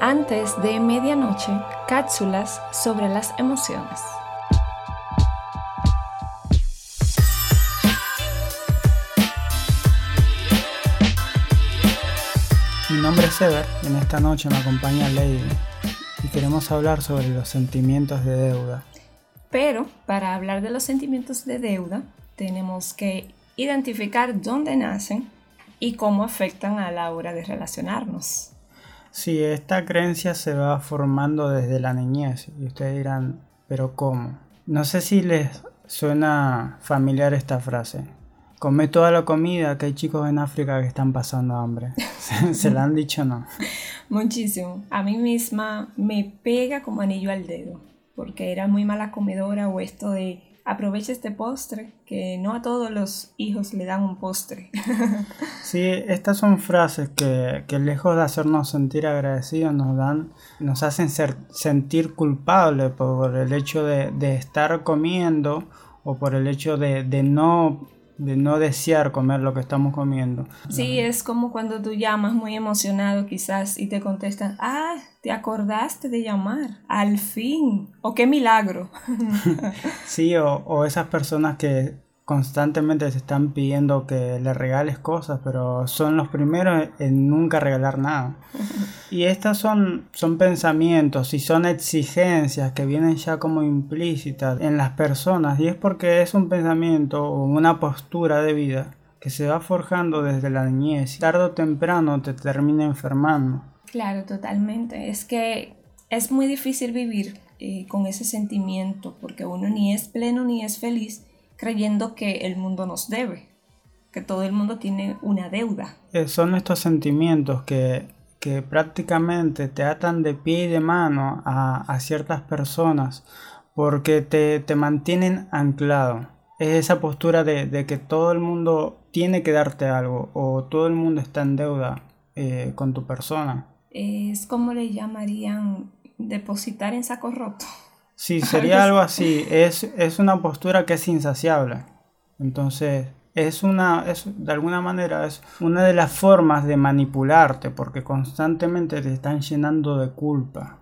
Antes de medianoche, cápsulas sobre las emociones. Mi nombre es Sever y en esta noche me acompaña Lady y queremos hablar sobre los sentimientos de deuda. Pero para hablar de los sentimientos de deuda, tenemos que identificar dónde nacen y cómo afectan a la hora de relacionarnos. Sí, esta creencia se va formando desde la niñez y ustedes dirán, pero ¿cómo? No sé si les suena familiar esta frase. Come toda la comida que hay chicos en África que están pasando hambre. ¿Se, la han dicho o no? Muchísimo. A mí misma me pega como anillo al dedo, porque era muy mala comedora o esto de aprovecha este postre, que no a todos los hijos le dan un postre. sí, estas son frases que, que, lejos de hacernos sentir agradecidos nos dan, nos hacen ser, sentir culpables por el hecho de, de, estar comiendo o por el hecho de, de no de no desear comer lo que estamos comiendo. Sí, es como cuando tú llamas muy emocionado quizás y te contestan, ah, te acordaste de llamar, al fin, o qué milagro. sí, o, o esas personas que constantemente se están pidiendo que le regales cosas, pero son los primeros en nunca regalar nada. Y estas son, son pensamientos y son exigencias que vienen ya como implícitas en las personas y es porque es un pensamiento o una postura de vida que se va forjando desde la niñez y tarde o temprano te termina enfermando. Claro, totalmente. Es que es muy difícil vivir eh, con ese sentimiento porque uno ni es pleno ni es feliz creyendo que el mundo nos debe, que todo el mundo tiene una deuda. Eh, son estos sentimientos que, que, prácticamente te atan de pie y de mano a, a ciertas personas porque te, te, mantienen anclado. Es esa postura de, de, que todo el mundo tiene que darte algo o todo el mundo está en deuda eh, con tu persona. Es como le llamarían depositar en saco roto. Sí, sería algo así. Es, es una postura que es insaciable. Entonces, es una, es, de alguna manera, es una de las formas de manipularte, porque constantemente te están llenando de culpa.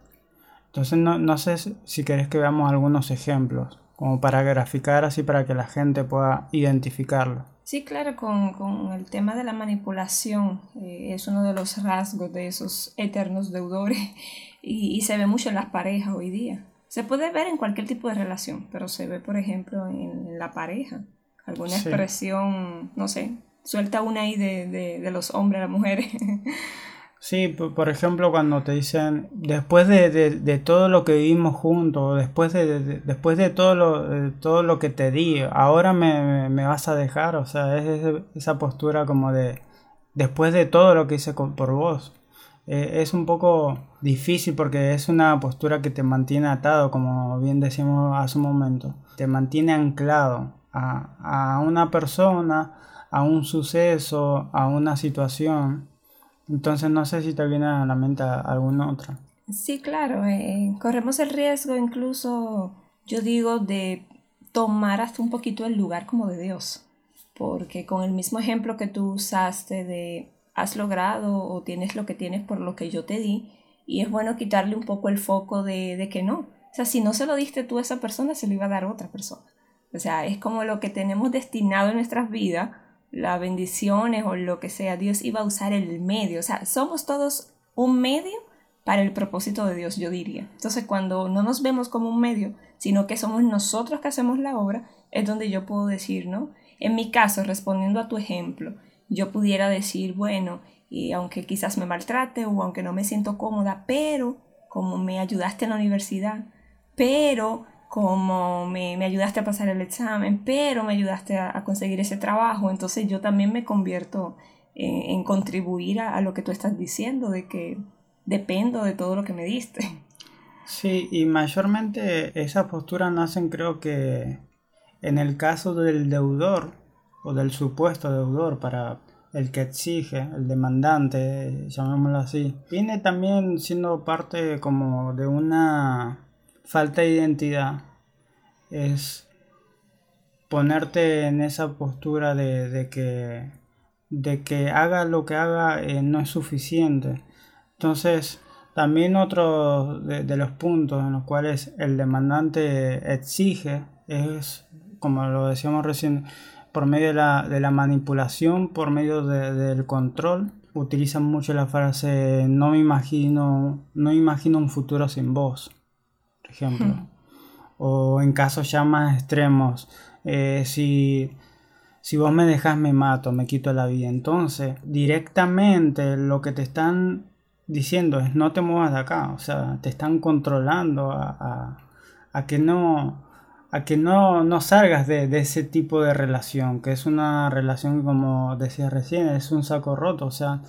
Entonces, no, no sé si querés que veamos algunos ejemplos, como para graficar así para que la gente pueda identificarlo. Sí, claro, con, con el tema de la manipulación eh, es uno de los rasgos de esos eternos deudores y, y se ve mucho en las parejas hoy día. Se puede ver en cualquier tipo de relación, pero se ve, por ejemplo, en la pareja. Alguna expresión, no sé, suelta una ahí de, de, los hombres a las mujeres. Sí, por ejemplo, cuando te dicen, después de, de todo lo que vivimos juntos, después de, después de todo lo, todo lo que te di, ahora me, me, vas a dejar, o sea, es esa postura como de, después de todo lo que hice por vos. Eh, es un poco difícil porque es una postura que te mantiene atado, como bien decíamos hace un momento. Te mantiene anclado a, a una persona, a un suceso, a una situación. Entonces no sé si te viene a la mente alguna otra. Sí, claro. Eh, corremos el riesgo incluso, yo digo, de tomar hasta un poquito el lugar como de Dios. Porque con el mismo ejemplo que tú usaste de has logrado o tienes lo que tienes por lo que yo te di. Y es bueno quitarle un poco el foco de, de que no. O sea, si no se lo diste tú a esa persona, se lo iba a dar a otra persona. O sea, es como lo que tenemos destinado en nuestras vidas, las bendiciones o lo que sea, Dios iba a usar el medio. O sea, somos todos un medio para el propósito de Dios, yo diría. Entonces, cuando no nos vemos como un medio, sino que somos nosotros que hacemos la obra, es donde yo puedo decir, ¿no? En mi caso, respondiendo a tu ejemplo, yo pudiera decir, bueno, y aunque quizás me maltrate o aunque no me siento cómoda, pero como me ayudaste en la universidad, pero como me, me ayudaste a pasar el examen, pero me ayudaste a, conseguir ese trabajo, entonces yo también me convierto en, contribuir a, a, lo que tú estás diciendo, de que dependo de todo lo que me diste. Sí, y mayormente esas posturas nacen creo que en el caso del deudor, o del supuesto deudor para el que exige, el demandante, llamémoslo así, viene también siendo parte como de una falta de identidad. Es ponerte en esa postura de, que, de que haga lo que haga eh, no es suficiente. Entonces, También otro de, los puntos en los cuales el demandante exige es, como lo decíamos recién, por medio de la, de la manipulación, por medio del control. Utilizan mucho la frase no me imagino, no imagino un futuro sin vos, por ejemplo. Hmm. O en casos ya más extremos, eh, si, si vos me dejas me mato, me quito la vida. Entonces, directamente lo que te están diciendo es no te muevas de acá, o sea, te están controlando a, que no a que no, no salgas de, ese tipo de relación, que es una relación como decía recién, es un saco roto, o sea,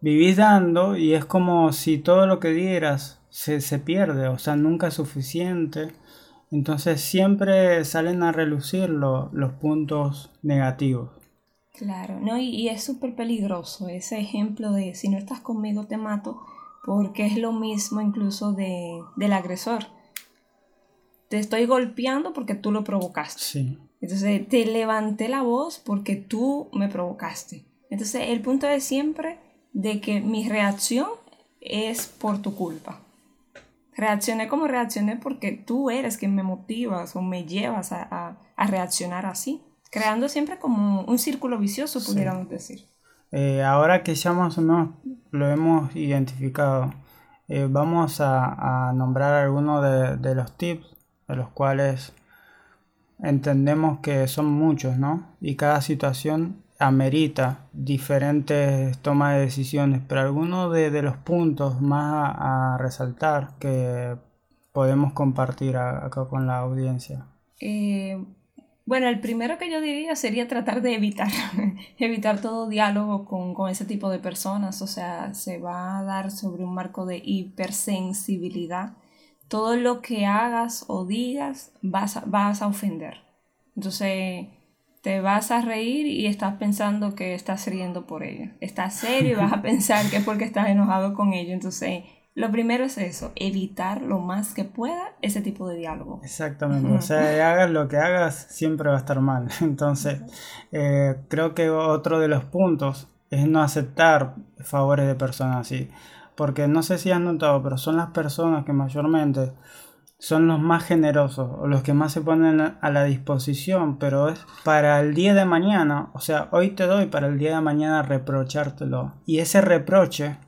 vivís dando y es como si todo lo que dieras se, se pierde, o sea, nunca es suficiente, entonces siempre salen a relucir los puntos negativos. Claro, ¿no? Y, es súper peligroso ese ejemplo de si no estás conmigo te mato, porque es lo mismo incluso de, del agresor. Te estoy golpeando porque tú lo provocaste. Sí. Entonces te levanté la voz porque tú me provocaste. Entonces el punto es siempre de que mi reacción es por tu culpa. Reaccioné como reaccioné porque tú eres quien me motivas o me llevas a reaccionar así creando siempre como un círculo vicioso, pudiéramos decir. Eh, ahora que ya más o menos lo hemos identificado, eh, vamos a, nombrar algunos de, los tips, de los cuales entendemos que son muchos, ¿no? Y cada situación amerita diferentes tomas de decisiones, pero algunos de, los puntos más a, resaltar que podemos compartir acá con la audiencia. Eh, bueno, el primero que yo diría sería tratar de evitar, evitar todo diálogo con, ese tipo de personas, o sea, se va a dar sobre un marco de hipersensibilidad. Todo lo que hagas o digas vas a, vas a ofender. Entonces, te vas a reír y estás pensando que estás riendo por ello. Estás serio y vas a pensar que es porque estás enojado con ello. Entonces, lo primero es eso, evitar lo más que pueda ese tipo de diálogo. Exactamente, o sea, hagas lo que hagas, siempre va a estar mal. Entonces, eh, creo que otro de los puntos es no aceptar favores de personas así. Porque no sé si has notado, pero son las personas que mayormente son los más generosos o los que más se ponen a la disposición, pero es para el día de mañana, o sea, hoy te doy para el día de mañana reprochártelo. Y ese reproche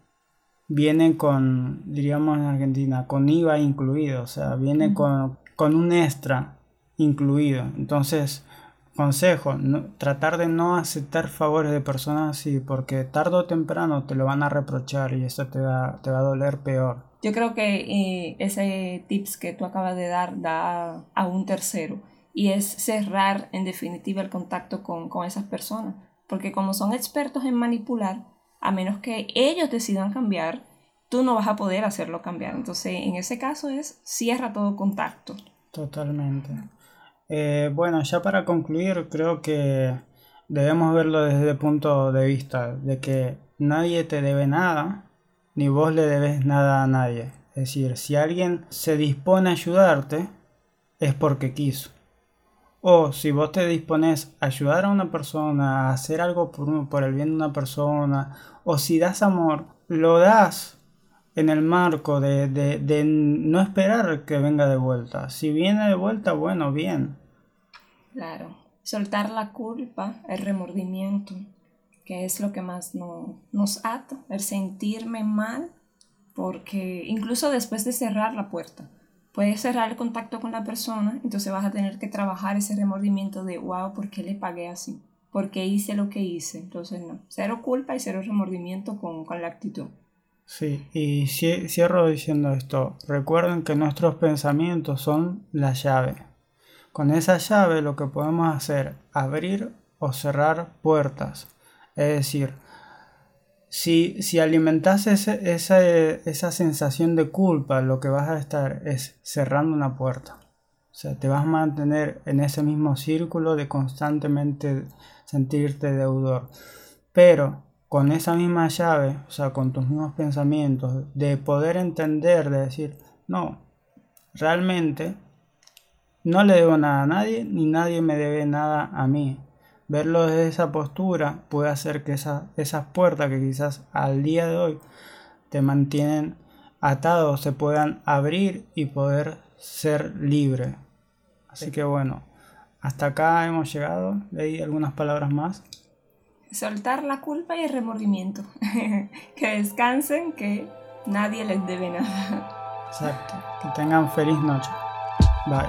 vienen con, diríamos en Argentina, con IVA incluido, o sea, viene con, un extra incluido. Entonces, consejo, tratar de no aceptar favores de personas así, porque tarde o temprano te lo van a reprochar y eso te va, te va a doler peor. Yo creo que eh, ese tips que tú acabas de dar da a un tercero y es cerrar en definitiva el contacto con, con esas personas, porque como son expertos en manipular, a menos que ellos decidan cambiar, tú no vas a poder hacerlo cambiar. Entonces, en ese caso es cierra todo contacto. Totalmente. Eh, bueno, ya para concluir, creo que debemos verlo desde el punto de vista de que nadie te debe nada, ni vos le debes nada a nadie. Es decir, si alguien se dispone a ayudarte, es porque quiso. O si vos te dispones a ayudar a una persona, a hacer algo por, el bien de una persona, o si das amor, lo das en el marco de, de, no esperar que venga de vuelta. Si viene de vuelta, bueno, bien. Claro, soltar la culpa, el remordimiento, que es lo que más no, nos ata, el sentirme mal, porque incluso después de cerrar la puerta, puedes cerrar el contacto con la persona, entonces vas a tener que trabajar ese remordimiento de, wow, ¿por qué le pagué así? ¿Por qué hice lo que hice? Entonces, no, cero culpa y cero remordimiento con, con la actitud. Sí, y cierro diciendo esto, recuerden que nuestros pensamientos son la llave. Con esa llave lo que podemos hacer, abrir o cerrar puertas. Es decir, si, si alimentas esa, esa sensación de culpa, lo que vas a estar es cerrando una puerta. O sea, te vas a mantener en ese mismo círculo de constantemente sentirte deudor. Pero con esa misma llave, o sea, con tus mismos pensamientos, de poder entender, de decir, no, realmente no le debo nada a nadie, ni nadie me debe nada a mí verlo desde esa postura puede hacer que esa, esas puertas que quizás al día de hoy te mantienen atado se puedan abrir y poder ser libre. Así que bueno, hasta acá hemos llegado. Leí algunas palabras más. Soltar la culpa y el remordimiento. que descansen, que nadie les debe nada. Exacto. Que tengan feliz noche. Bye.